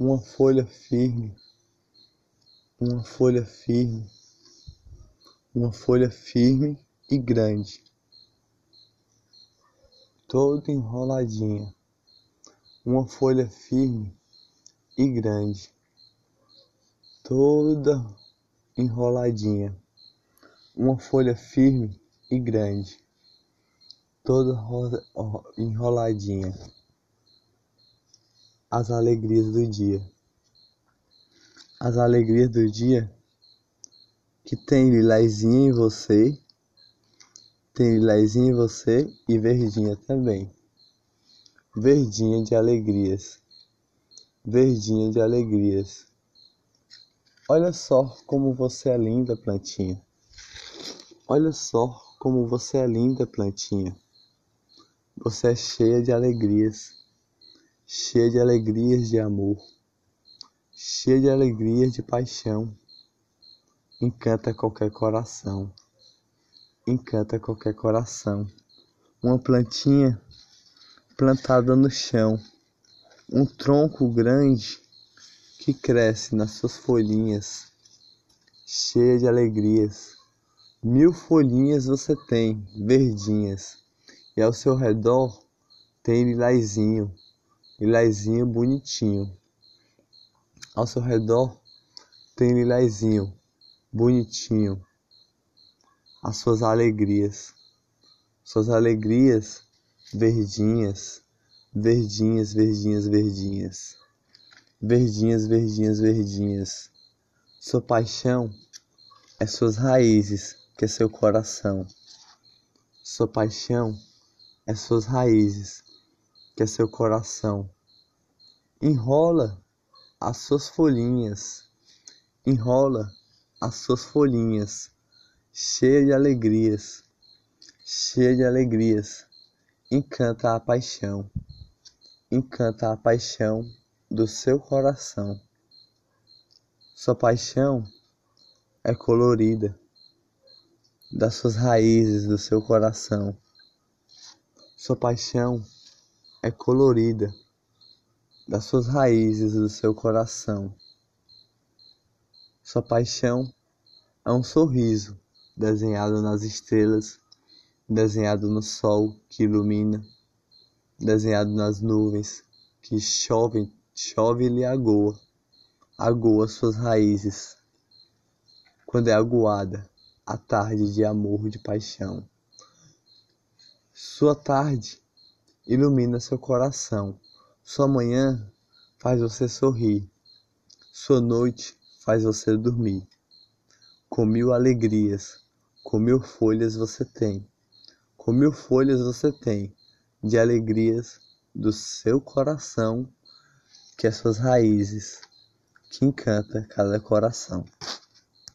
uma folha firme, uma folha firme, uma folha firme e grande, toda enroladinha, uma folha firme e grande, toda enroladinha, uma folha firme e grande, toda enroladinha as alegrias do dia. As alegrias do dia que tem lilazinha em você, tem lilazinha em você e verdinha também. Verdinha de alegrias, verdinha de alegrias. Olha só como você é linda, plantinha. Olha só como você é linda, plantinha. Você é cheia de alegrias cheia de alegrias de amor, cheia de alegrias de paixão. Encanta qualquer coração, encanta qualquer coração. Uma plantinha plantada no chão, um tronco grande que cresce nas suas folhinhas, cheia de alegrias. Mil folhinhas você tem, verdinhas, e ao seu redor tem lilazinho lilazinho bonitinho. Ao seu redor tem lilazinho bonitinho. As suas alegrias, suas alegrias verdinhas, verdinhas, verdinhas, verdinhas, verdinhas, verdinhas, verdinhas. Sua paixão é suas raízes, que é seu coração. Sua paixão é suas raízes, que é seu coração. Enrola as suas folhinhas, enrola as suas folhinhas, cheia de alegrias, cheia de alegrias. Encanta a paixão, encanta a paixão do seu coração. Sua paixão é colorida das suas raízes do seu coração. Sua paixão é colorida das suas raízes do seu coração. Sua paixão é um sorriso desenhado nas estrelas, desenhado no sol que ilumina, desenhado nas nuvens que chovem, chove-lhe agoa, agoa suas raízes. Quando é aguada a tarde de amor, de paixão. Sua tarde ilumina seu coração. Sua manhã faz você sorrir. Sua noite faz você dormir. Com mil alegrias, com mil folhas você tem. Com mil folhas você tem de alegrias do seu coração, que é suas raízes, que encanta cada coração.